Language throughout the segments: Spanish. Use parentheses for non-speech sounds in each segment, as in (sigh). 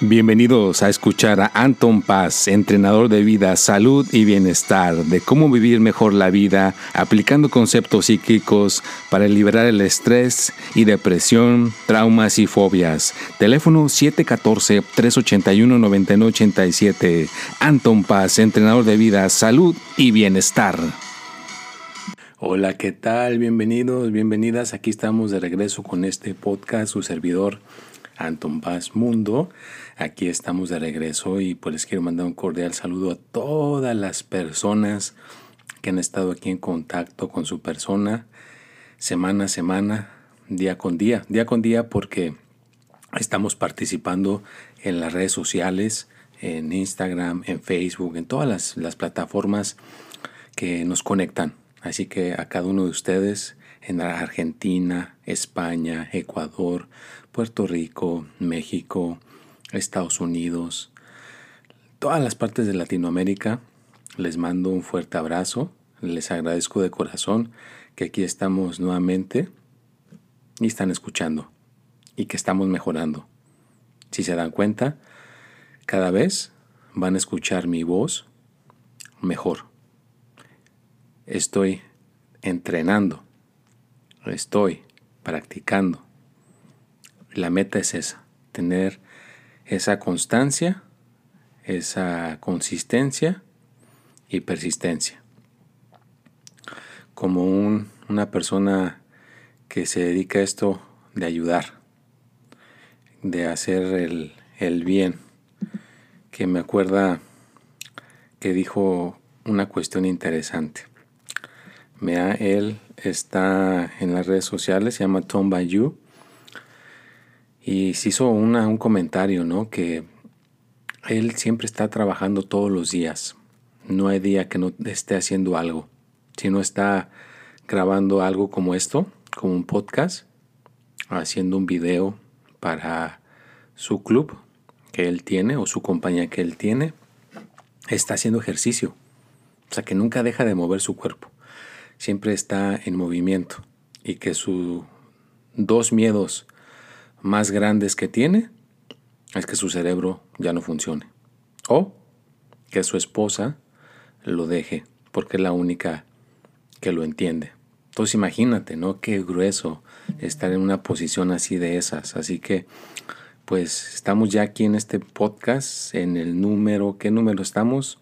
Bienvenidos a escuchar a Anton Paz, entrenador de vida, salud y bienestar, de cómo vivir mejor la vida, aplicando conceptos psíquicos para liberar el estrés y depresión, traumas y fobias. Teléfono 714-381-9987. Anton Paz, entrenador de vida, salud y bienestar. Hola, ¿qué tal? Bienvenidos, bienvenidas. Aquí estamos de regreso con este podcast, su servidor Anton Paz Mundo. Aquí estamos de regreso y pues les quiero mandar un cordial saludo a todas las personas que han estado aquí en contacto con su persona semana a semana, día con día, día con día porque estamos participando en las redes sociales, en Instagram, en Facebook, en todas las, las plataformas que nos conectan. Así que a cada uno de ustedes en Argentina, España, Ecuador, Puerto Rico, México, Estados Unidos, todas las partes de Latinoamérica. Les mando un fuerte abrazo. Les agradezco de corazón que aquí estamos nuevamente y están escuchando y que estamos mejorando. Si se dan cuenta, cada vez van a escuchar mi voz mejor. Estoy entrenando, estoy practicando. La meta es esa, tener esa constancia, esa consistencia y persistencia. Como una persona que se dedica a esto de ayudar, de hacer el, el bien, que me acuerda que dijo una cuestión interesante. Mira, él está en las redes sociales, se llama Tom Bayou y se hizo un comentario, ¿no? Que él siempre está trabajando todos los días. No hay día que no esté haciendo algo. Si no está grabando algo como esto, como un podcast, haciendo un video para su club que él tiene o su compañía que él tiene, está haciendo ejercicio. O sea que nunca deja de mover su cuerpo. Siempre está en movimiento. Y que sus dos miedos más grandes que tiene es que su cerebro ya no funcione. O que su esposa lo deje, porque es la única que lo entiende. Entonces imagínate, ¿no? Qué grueso estar en una posición así de esas. Así que, pues estamos ya aquí en este podcast, en el número, ¿qué número estamos?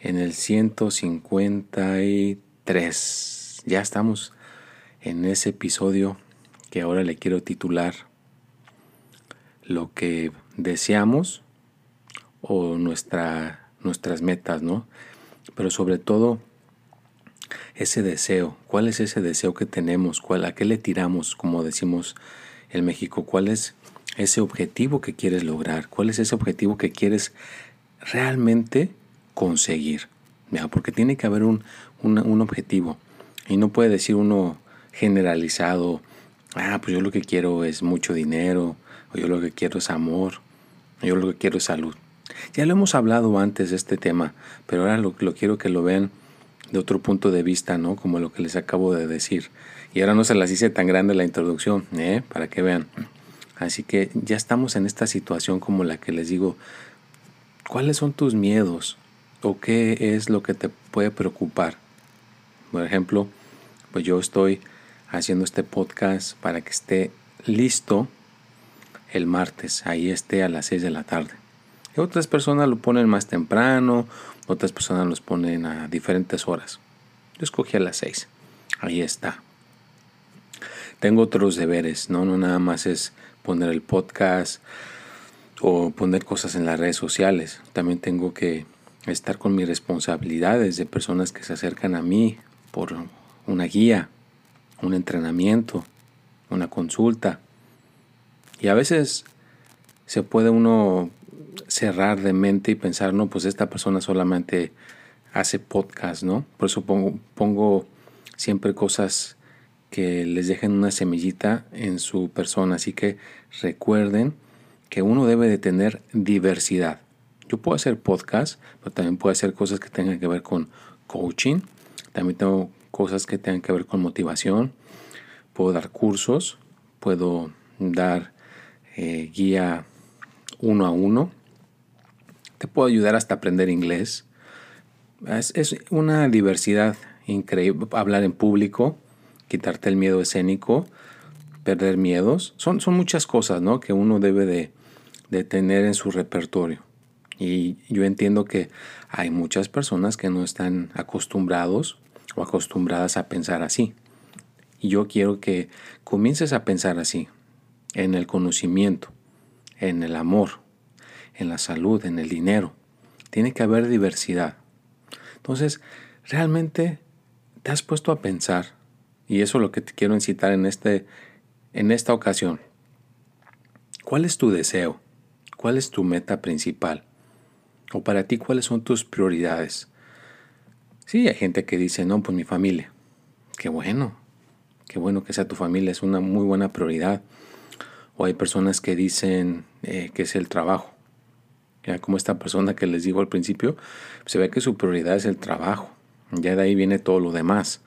En el 153. Ya estamos en ese episodio que ahora le quiero titular lo que deseamos o nuestra, nuestras metas, ¿no? Pero sobre todo ese deseo, ¿cuál es ese deseo que tenemos? ¿Cuál, ¿A qué le tiramos, como decimos en México? ¿Cuál es ese objetivo que quieres lograr? ¿Cuál es ese objetivo que quieres realmente conseguir? Porque tiene que haber un, un objetivo y no puede decir uno generalizado, ah, pues yo lo que quiero es mucho dinero, yo lo que quiero es amor, yo lo que quiero es salud. Ya lo hemos hablado antes de este tema, pero ahora lo, quiero que lo vean de otro punto de vista, ¿no? Como lo que les acabo de decir. Y ahora no se las hice tan grande la introducción, ¿eh? Para que vean. Así que ya estamos en esta situación como la que les digo, ¿cuáles son tus miedos? ¿O qué es lo que te puede preocupar? Por ejemplo, pues yo estoy haciendo este podcast para que esté listo el martes, ahí esté a las 6 de la tarde. Otras personas lo ponen más temprano, otras personas los ponen a diferentes horas. Yo escogí a las 6. Ahí está. Tengo otros deberes, ¿no? No nada más es poner el podcast o poner cosas en las redes sociales. También tengo que estar con mis responsabilidades de personas que se acercan a mí por una guía, un entrenamiento, una consulta. Y a veces se puede uno cerrar de mente y pensar, no, pues esta persona solamente hace podcast, ¿no? Por eso pongo, pongo siempre cosas que les dejen una semillita en su persona. Así que recuerden que uno debe de tener diversidad. Yo puedo hacer podcast, pero también puedo hacer cosas que tengan que ver con coaching. También tengo cosas que tengan que ver con motivación. Puedo dar cursos, puedo dar eh, guía uno a uno. Te puedo ayudar hasta aprender inglés. Es, una diversidad increíble. Hablar en público, quitarte el miedo escénico, perder miedos. Son, son muchas cosas ¿no? que uno debe de, de tener en su repertorio. Y yo entiendo que hay muchas personas que no están acostumbrados o acostumbradas a pensar así. Y yo quiero que comiences a pensar así, en el conocimiento, en el amor, en la salud, en el dinero. Tiene que haber diversidad. Entonces, realmente te has puesto a pensar, y eso es lo que te quiero incitar en, este, en esta ocasión. ¿Cuál es tu deseo? ¿Cuál es tu meta principal? O para ti, ¿cuáles son tus prioridades? Sí, hay gente que dice, no, pues mi familia. Qué bueno, qué bueno que sea tu familia, es una muy buena prioridad. O hay personas que dicen eh, que es el trabajo. Ya como esta persona que les digo al principio, se ve que su prioridad es el trabajo. Ya de ahí viene todo lo demás.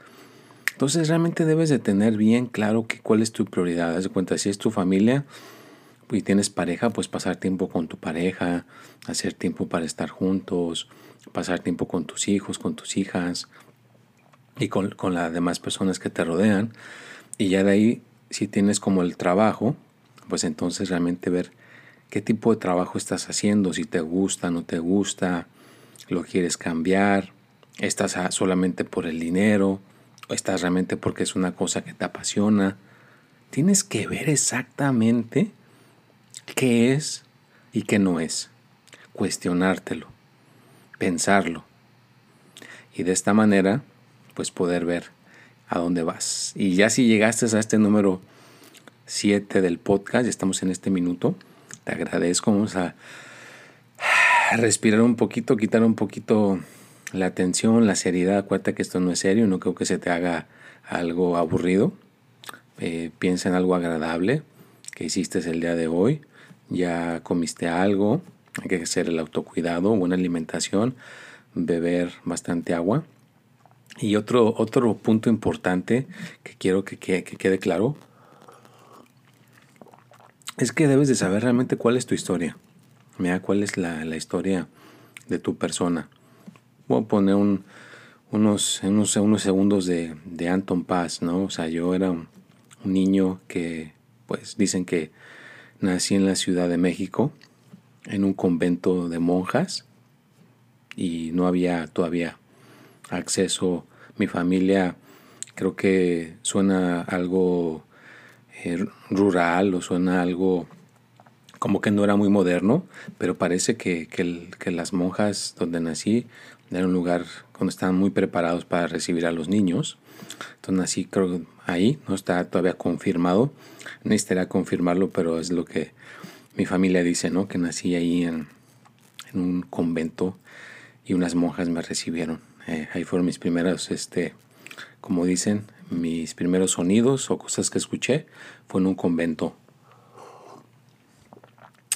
Entonces realmente debes de tener bien claro que cuál es tu prioridad. Haz de cuenta, si es tu familia, y tienes pareja, pues pasar tiempo con tu pareja, hacer tiempo para estar juntos, pasar tiempo con tus hijos, con tus hijas y con, las demás personas que te rodean. Y ya de ahí, si tienes como el trabajo, pues entonces realmente ver qué tipo de trabajo estás haciendo, si te gusta, no te gusta, lo quieres cambiar, estás solamente por el dinero, o estás realmente porque es una cosa que te apasiona. Tienes que ver exactamente qué es y qué no es. Cuestionártelo, pensarlo. Y de esta manera, pues poder ver a dónde vas. Y ya si llegaste a este número 7 del podcast, ya estamos en este minuto, te agradezco. Vamos a respirar un poquito, quitar un poquito la tensión, la seriedad. Acuérdate que esto no es serio, no creo que se te haga algo aburrido. Eh, piensa en algo agradable que hiciste el día de hoy ya comiste algo, hay que hacer el autocuidado, buena alimentación, beber bastante agua. Y otro, otro punto importante que quiero que, quede claro es que debes de saber realmente cuál es tu historia. Mira cuál es la, historia de tu persona. Voy a poner unos, unos, unos segundos de, de, Anton Paz, ¿no? O sea, yo era un niño que, pues, dicen que Nací en la Ciudad de México, en un convento de monjas, y no había todavía acceso. Mi familia creo que suena algo eh, rural o suena algo como que no era muy moderno, pero parece que, que, las monjas donde nací era un lugar donde estaban muy preparados para recibir a los niños. Entonces nací creo ahí, no está todavía confirmado, necesitaría confirmarlo, pero es lo que mi familia dice, ¿no? Que nací ahí en, un convento y unas monjas me recibieron. Eh, ahí fueron mis primeros, este, como dicen, mis primeros sonidos o cosas que escuché fue en un convento.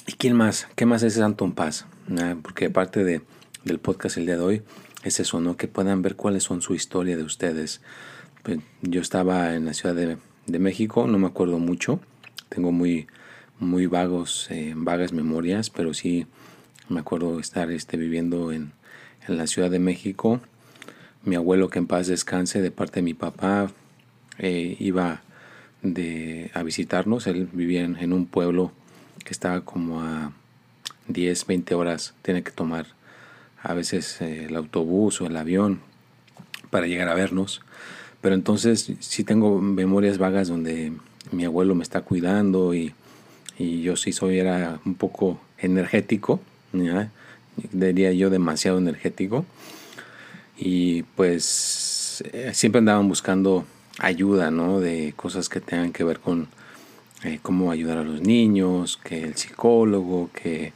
¿Y quién más? ¿Qué más es Anton Paz? Ah, porque aparte de, del podcast el día de hoy, es eso, ¿no? Que puedan ver cuáles son su historia de ustedes. Pues, yo estaba en la Ciudad de, México, no me acuerdo mucho, tengo muy, muy vagos, eh, vagas memorias, pero sí me acuerdo estar este, viviendo en, la Ciudad de México. Mi abuelo, que en paz descanse, de parte de mi papá, eh, iba de, a visitarnos. Él vivía en, un pueblo que estaba como a 10, 20 horas. Tiene que tomar a veces eh, el autobús o el avión para llegar a vernos. Pero entonces sí tengo memorias vagas donde mi abuelo me está cuidando y, yo sí soy, era un poco energético, diría yo demasiado energético. Y pues eh, siempre andaban buscando ayuda, ¿no? De cosas que tengan que ver con eh, cómo ayudar a los niños, que el psicólogo, que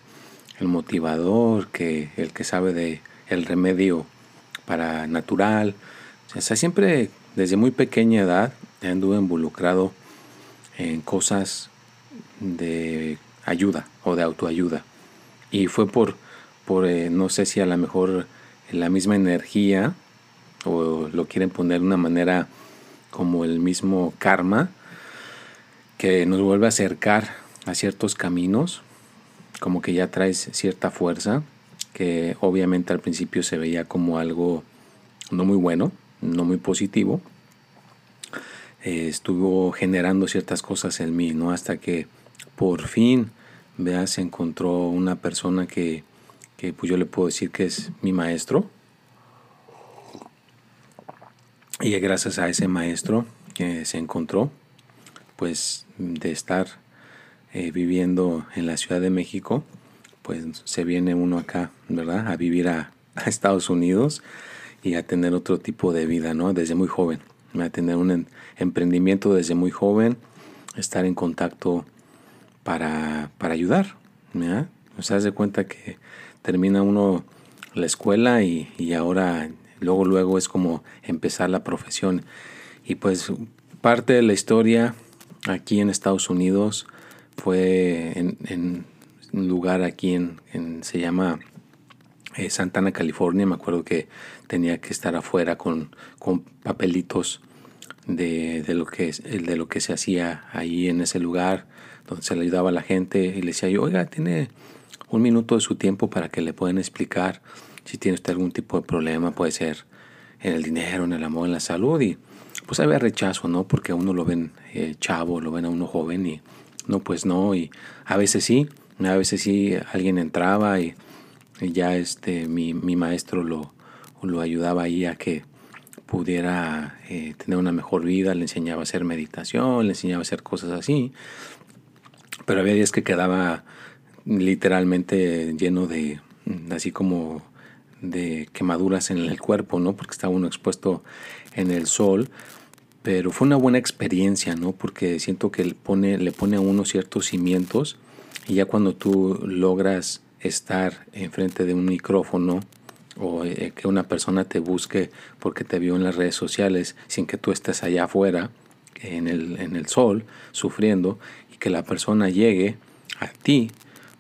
el motivador, que el que sabe de el remedio para natural. O sea, siempre desde muy pequeña edad anduve involucrado en cosas de ayuda o de autoayuda. Y fue por, por eh, no sé si a lo mejor la misma energía o lo quieren poner de una manera como el mismo karma que nos vuelve a acercar a ciertos caminos como que ya traes cierta fuerza, que obviamente al principio se veía como algo no muy bueno, no muy positivo. Eh, estuvo generando ciertas cosas en mí, ¿no? Hasta que por fin, veas, encontró una persona que, que pues yo le puedo decir que es mi maestro. Y gracias a ese maestro que se encontró, pues de estar eh, viviendo en la Ciudad de México, pues se viene uno acá, ¿verdad? A vivir a, Estados Unidos y a tener otro tipo de vida, ¿no? Desde muy joven, a tener un emprendimiento desde muy joven, estar en contacto para, para ayudar, ¿ya? O sea, de cuenta que termina uno la escuela y, y ahora luego luego es como empezar la profesión y pues parte de la historia aquí en Estados Unidos fue en, un lugar aquí en, se llama eh, Santana, California. Me acuerdo que tenía que estar afuera con, con papelitos de, de, lo que, de lo que se hacía ahí en ese lugar, donde se le ayudaba a la gente. Y le decía yo, oiga, tiene un minuto de su tiempo para que le puedan explicar si tiene usted algún tipo de problema, puede ser en el dinero, en el amor, en la salud. Y pues había rechazo, ¿no? Porque a uno lo ven eh, chavo, lo ven a uno joven y no, pues no. Y a veces sí, a veces sí alguien entraba y, ya este, mi, mi, maestro lo, lo ayudaba ahí a que pudiera eh, tener una mejor vida, le enseñaba a hacer meditación, le enseñaba a hacer cosas así. Pero había días que quedaba literalmente lleno de, así como de quemaduras en el cuerpo, ¿no? Porque estaba uno expuesto en el sol. Pero fue una buena experiencia, ¿no? Porque siento que le pone, le pone a uno ciertos cimientos y ya cuando tú logras estar enfrente de un micrófono o eh, que una persona te busque porque te vio en las redes sociales sin que tú estés allá afuera en el, en el sol sufriendo y que la persona llegue a ti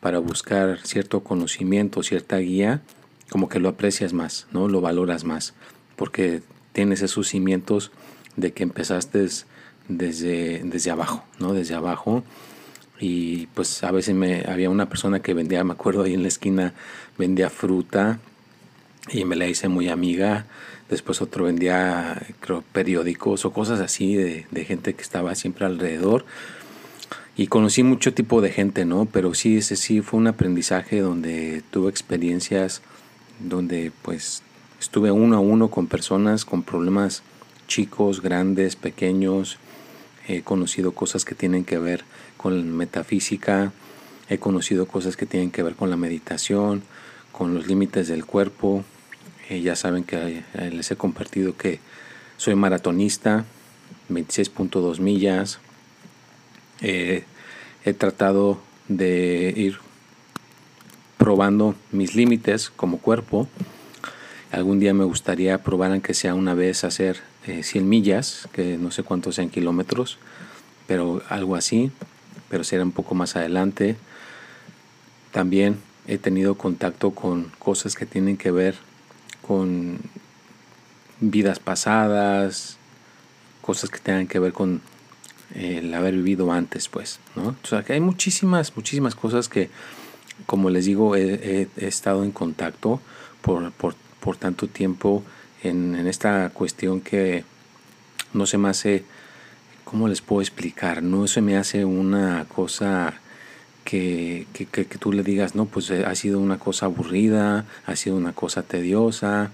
para buscar cierto conocimiento, cierta guía, como que lo aprecias más, ¿no? Lo valoras más, porque tienes esos cimientos de que empezaste desde, desde abajo, ¿no? Desde abajo. Y pues a veces me, había una persona que vendía, me acuerdo ahí en la esquina, vendía fruta y me la hice muy amiga. Después otro vendía, creo, periódicos o cosas así de, de gente que estaba siempre alrededor. Y conocí mucho tipo de gente, ¿no? Pero sí, ese sí fue un aprendizaje donde tuve experiencias donde pues estuve uno a uno con personas con problemas chicos, grandes, pequeños. He conocido cosas que tienen que ver con metafísica, he conocido cosas que tienen que ver con la meditación, con los límites del cuerpo. Eh, ya saben que eh, les he compartido que soy maratonista, 26.2 millas. he tratado de ir probando mis límites como cuerpo. Algún día me gustaría probar, aunque sea una vez, hacer 100 eh, millas, que no sé cuántos sean kilómetros, pero algo así, pero será un poco más adelante. También he tenido contacto con cosas que tienen que ver con vidas pasadas, cosas que tengan que ver con el haber vivido antes, pues, ¿no? O sea, que hay muchísimas, muchísimas cosas que como les digo, he, estado en contacto por, por, tanto tiempo en, esta cuestión que no se me hace, ¿cómo les puedo explicar? No se me hace una cosa que, que, que, tú le digas, no, pues eh, ha sido una cosa aburrida, ha sido una cosa tediosa,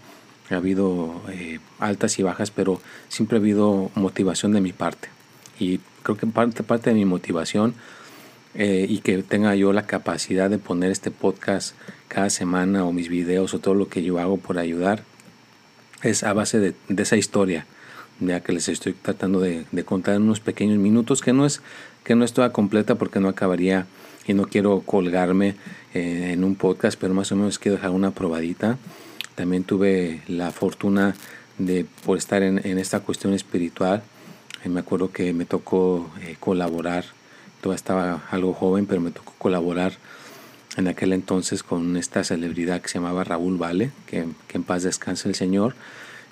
ha habido eh, altas y bajas, pero siempre ha habido motivación de mi parte. Y creo que parte, parte de mi motivación eh, y que tenga yo la capacidad de poner este podcast cada semana o mis videos o todo lo que yo hago por ayudar es a base de, esa historia ya que les estoy tratando de, contar en unos pequeños minutos que no es que no es toda completa porque no acabaría y no quiero colgarme eh, en un podcast pero más o menos quiero dejar una probadita. También tuve la fortuna de por estar en, esta cuestión espiritual eh, me acuerdo que me tocó colaborar todavía estaba algo joven, pero me tocó colaborar en aquel entonces con esta celebridad que se llamaba Raúl Vale, que, en paz descanse el Señor.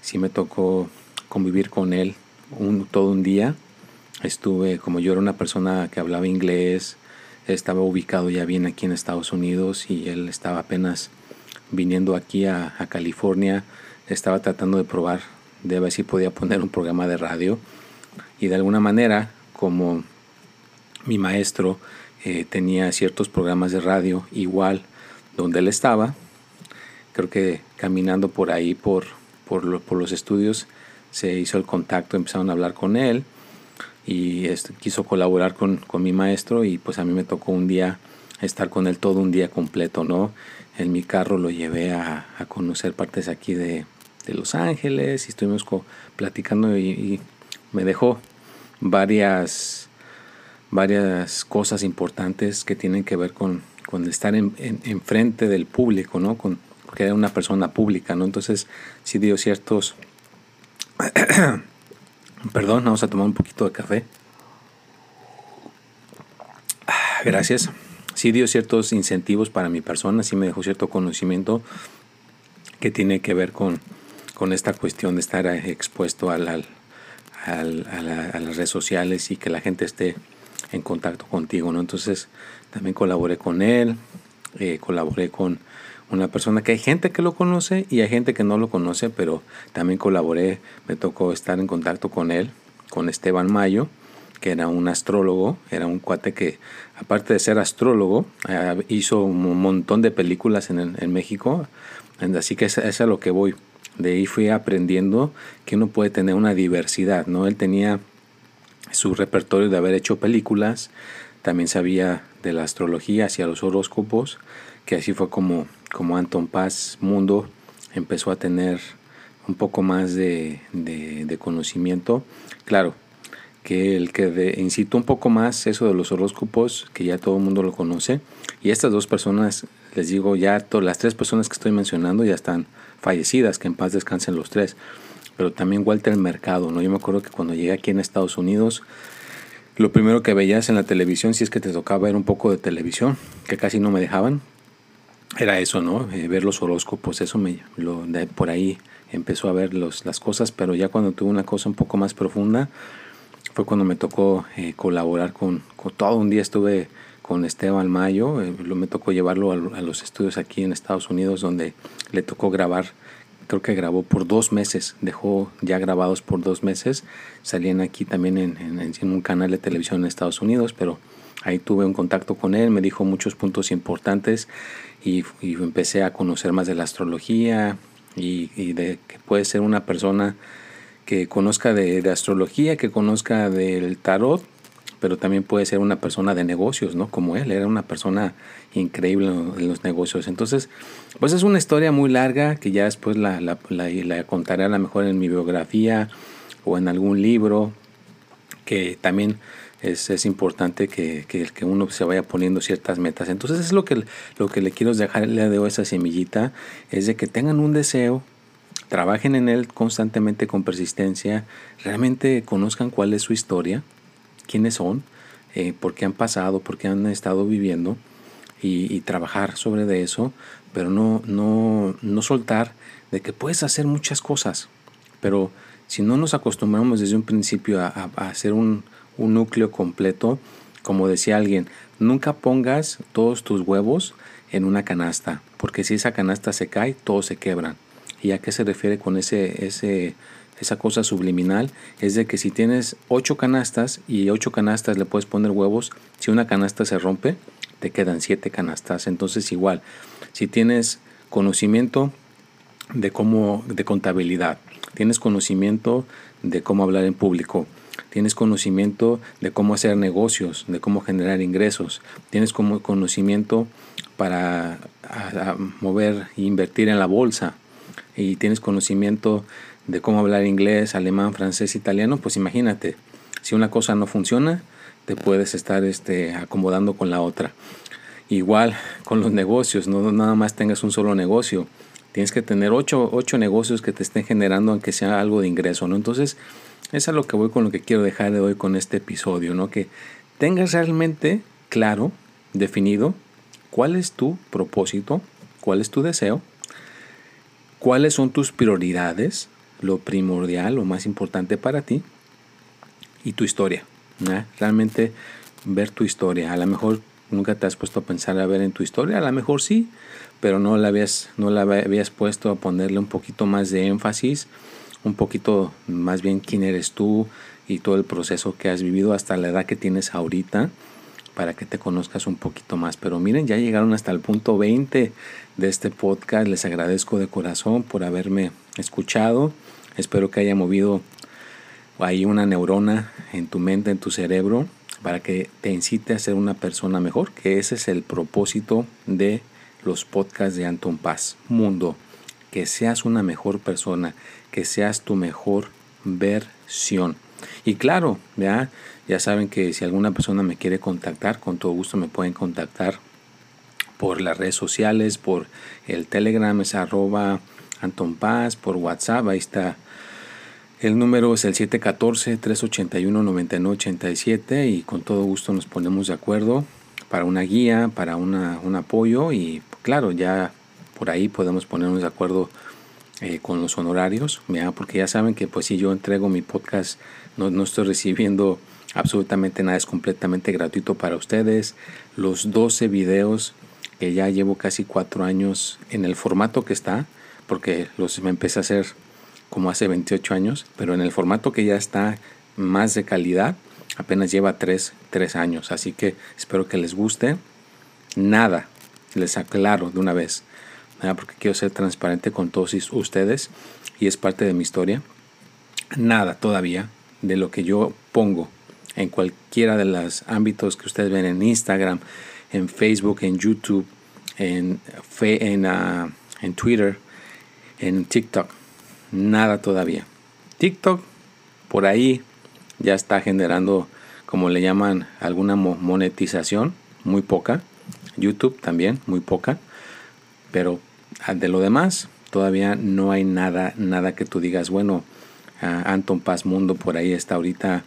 Sí me tocó convivir con él un, todo un día. Estuve, como yo era una persona que hablaba inglés, estaba ubicado ya bien aquí en Estados Unidos y él estaba apenas viniendo aquí a, California, estaba tratando de probar de ver si podía poner un programa de radio y de alguna manera como mi maestro eh, tenía ciertos programas de radio igual donde él estaba, creo que caminando por ahí por, por, los estudios se hizo el contacto, empezaron a hablar con él y este, quiso colaborar con, con, mi maestro y pues a mí me tocó un día estar con él todo un día completo, ¿no? En mi carro lo llevé a, conocer partes aquí de, de, Los Ángeles y estuvimos platicando y, me dejó varias, varias cosas importantes que tienen que ver con, con estar en, en, frente del público, ¿no? Con, porque era una persona pública, ¿no? Entonces sí dio ciertos... (clears throat) Perdón, vamos a tomar un poquito de café. Ah, gracias. Sí dio ciertos incentivos para mi persona, sí me dejó cierto conocimiento que tiene que ver con, con esta cuestión de estar expuesto al, al, a, las redes sociales y que la gente esté en contacto contigo, ¿no? Entonces también colaboré con él, eh, colaboré con una persona que hay gente que lo conoce y hay gente que no lo conoce, pero también colaboré, me tocó estar en contacto con él, con Esteban Mayo, que era un astrólogo, era un cuate que aparte de ser astrólogo, eh, hizo un montón de películas en, en México, así que es, es a lo que voy. De ahí fui aprendiendo que uno puede tener una diversidad, ¿no? Él tenía su repertorio de haber hecho películas, también sabía de la astrología hacia los horóscopos, que así fue como, como Anton Paz Mundo empezó a tener un poco más de, de, conocimiento. Claro, que el que incitó un poco más eso de los horóscopos, que ya todo el mundo lo conoce. Y estas dos personas, les digo, ya las tres personas que estoy mencionando ya están fallecidas, que en paz descansen los tres. Pero también Walter Mercado, ¿no? Yo me acuerdo que cuando llegué aquí en Estados Unidos, lo primero que veías en la televisión, si es que te tocaba ver un poco de televisión, que casi no me dejaban, era eso, ¿no? Eh, ver los horóscopos, eso me, lo, de, por ahí empezó a ver los, las cosas, pero ya cuando tuve una cosa un poco más profunda, fue cuando me tocó eh, colaborar con, todo un día estuve con Esteban Mayo, eh, me tocó llevarlo a, los estudios aquí en Estados Unidos donde le tocó grabar, creo que grabó por dos meses, dejó ya grabados por dos meses, salían aquí también en, un canal de televisión en Estados Unidos, pero ahí tuve un contacto con él, me dijo muchos puntos importantes y, empecé a conocer más de la astrología y, de que puede ser una persona que conozca de, astrología, que conozca del tarot, pero también puede ser una persona de negocios, ¿no? Como él, era una persona increíble en los negocios. Entonces, pues es una historia muy larga que ya después la, la, la contaré a lo mejor en mi biografía o en algún libro, que también es, es importante que, que, que, uno se vaya poniendo ciertas metas. Entonces es lo que, lo que le quiero dejar hoy, esa semillita, es de que tengan un deseo, trabajen en él constantemente con persistencia, realmente conozcan cuál es su historia, quiénes son, eh, por qué han pasado, por qué han estado viviendo y, y trabajar sobre de eso, pero no, no, no soltar de que puedes hacer muchas cosas, pero si no nos acostumbramos desde un principio a, a hacer un, un núcleo completo. Como decía alguien, nunca pongas todos tus huevos en una canasta, porque si esa canasta se cae, todos se quebran. ¿Y a qué se refiere con ese, ese, esa cosa subliminal? Es de que si tienes ocho canastas y ocho canastas le puedes poner huevos, si una canasta se rompe, te quedan siete canastas. Entonces igual, si tienes conocimiento de cómo, de contabilidad, tienes conocimiento de cómo hablar en público, tienes conocimiento de cómo hacer negocios, de cómo generar ingresos, tienes como conocimiento para mover e invertir en la bolsa y tienes conocimiento de cómo hablar inglés, alemán, francés, italiano, pues imagínate, si una cosa no funciona, te puedes estar este, acomodando con la otra. Igual con los negocios, no nada más tengas un solo negocio, tienes que tener ocho, ocho negocios que te estén generando aunque sea algo de ingreso, ¿no? Entonces, eso es lo que voy con lo que quiero dejar de hoy con este episodio, ¿no? Que tengas realmente claro, definido, cuál es tu propósito, cuál es tu deseo, cuáles son tus prioridades, lo primordial, lo más importante para ti y tu historia. Realmente ver tu historia. A lo mejor nunca te has puesto a pensar a ver en tu historia, a lo mejor sí, pero no la habías, no la habías puesto a ponerle un poquito más de énfasis, un poquito más bien quién eres tú y todo el proceso que has vivido hasta la edad que tienes ahorita para que te conozcas un poquito más. Pero miren, ya llegaron hasta el punto 20 de este podcast. Les agradezco de corazón por haberme escuchado. Espero que haya movido ahí una neurona en tu mente, en tu cerebro, para que te incite a ser una persona mejor, que ese es el propósito de los podcasts de Anton Paz. Mundo, que seas una mejor persona, que seas tu mejor versión. Y claro, ¿ya? ya saben que si alguna persona me quiere contactar, con todo gusto me pueden contactar por las redes sociales, por el Telegram es arroba Anton Paz, por WhatsApp, ahí está. El número es el 714-381-9987 y con todo gusto nos ponemos de acuerdo para una guía, para una, un apoyo y claro, ya por ahí podemos ponernos de acuerdo eh, con los honorarios, porque ya saben que pues si yo entrego mi podcast no, no estoy recibiendo absolutamente nada, es completamente gratuito para ustedes. Los 12 videos que ya llevo casi cuatro años en el formato que está, porque los empecé a hacer como hace 28 años, pero en el formato que ya está más de calidad, apenas lleva 3, años. Así que espero que les guste. Nada, les aclaro de una vez porque quiero ser transparente con todos ustedes y es parte de mi historia. Nada todavía de lo que yo pongo en cualquiera de los ámbitos que ustedes ven en Instagram, en Facebook, en YouTube, en, en, uh, en Twitter, en TikTok. Nada todavía. TikTok por ahí ya está generando, como le llaman, alguna monetización, muy poca. YouTube también, muy poca. Pero Ah, de lo demás, todavía no hay nada, nada que tú digas, bueno, Anton Paz Mundo por ahí está ahorita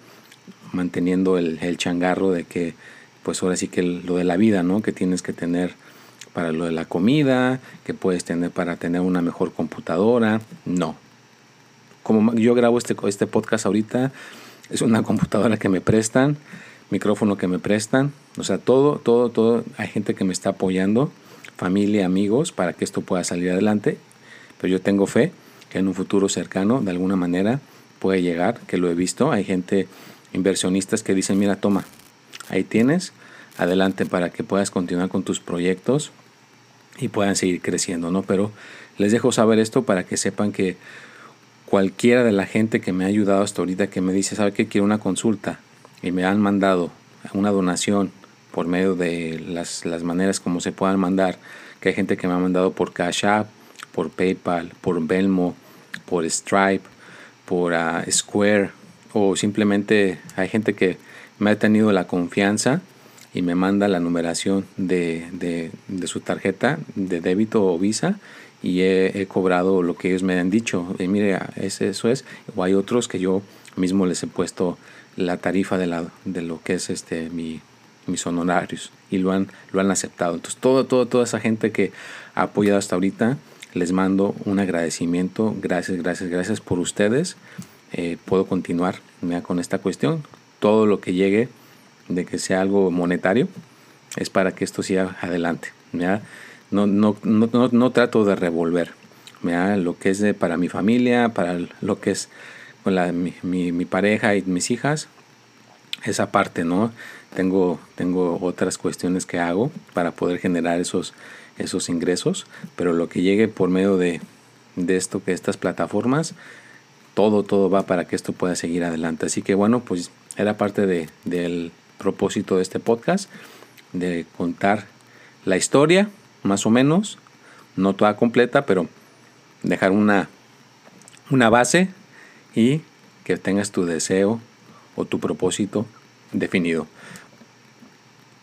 manteniendo el, changarro de que, pues ahora sí que lo de la vida, ¿no? Que tienes que tener para lo de la comida, que puedes tener para tener una mejor computadora. No. Como yo grabo este, este podcast ahorita, es una (laughs) computadora que me prestan, micrófono que me prestan, o sea, todo, todo, todo, hay gente que me está apoyando familia, amigos, para que esto pueda salir adelante. Pero yo tengo fe que en un futuro cercano, de alguna manera, puede llegar, que lo he visto. Hay gente, inversionistas que dicen, mira, toma, ahí tienes, adelante para que puedas continuar con tus proyectos y puedan seguir creciendo, ¿no? Pero les dejo saber esto para que sepan que cualquiera de la gente que me ha ayudado hasta ahorita, que me dice, ¿sabe qué? Quiero una consulta y me han mandado una donación por medio de las, las maneras como se puedan mandar, que hay gente que me ha mandado por Cash App, por PayPal, por Belmo, por Stripe, por ah, Square, o simplemente hay gente que me ha tenido la confianza y me manda la numeración de, de, de su tarjeta de débito o visa y he, cobrado lo que ellos me han dicho. Y mire, eso es. O hay otros que yo mismo les he puesto la tarifa de, la, de lo que es este mi, mis honorarios y lo han, lo han aceptado. Entonces, todo, todo, toda esa gente que ha apoyado hasta ahorita, les mando un agradecimiento. Gracias, gracias, gracias por ustedes. Eh, puedo continuar con esta cuestión. Todo lo que llegue de que sea algo monetario es para que esto siga adelante. No, no, no, no, trato de revolver. Lo que es de, para mi familia, para lo que es con la, mi, mi, mi pareja y mis hijas, esa parte, ¿no? Tengo, tengo otras cuestiones que hago para poder generar esos, esos ingresos, pero lo que llegue por medio de, de esto, que estas plataformas, todo, todo va para que esto pueda seguir adelante. Así que bueno, pues era parte de, del propósito de este podcast, de contar la historia, más o menos, no toda completa, pero dejar una, una base y que tengas tu deseo o tu propósito definido.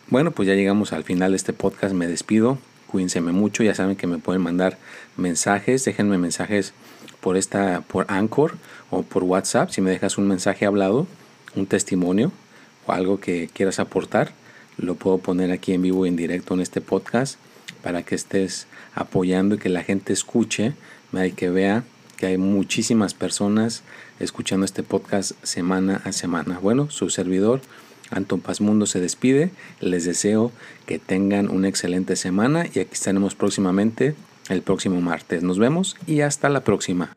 Bueno, pues ya llegamos al final de este podcast. Me despido. Cuídense mucho. Ya saben que me pueden mandar mensajes. Déjenme mensajes por esta, por Anchor o por WhatsApp. Si me dejas un mensaje hablado, un testimonio o algo que quieras aportar, lo puedo poner aquí en vivo y en directo en este podcast para que estés apoyando y que la gente escuche y que vea que hay muchísimas personas escuchando este podcast semana a semana. Bueno, su servidor Anton Paz Mundo se despide. Les deseo que tengan una excelente semana y aquí estaremos próximamente el próximo martes. Nos vemos y hasta la próxima.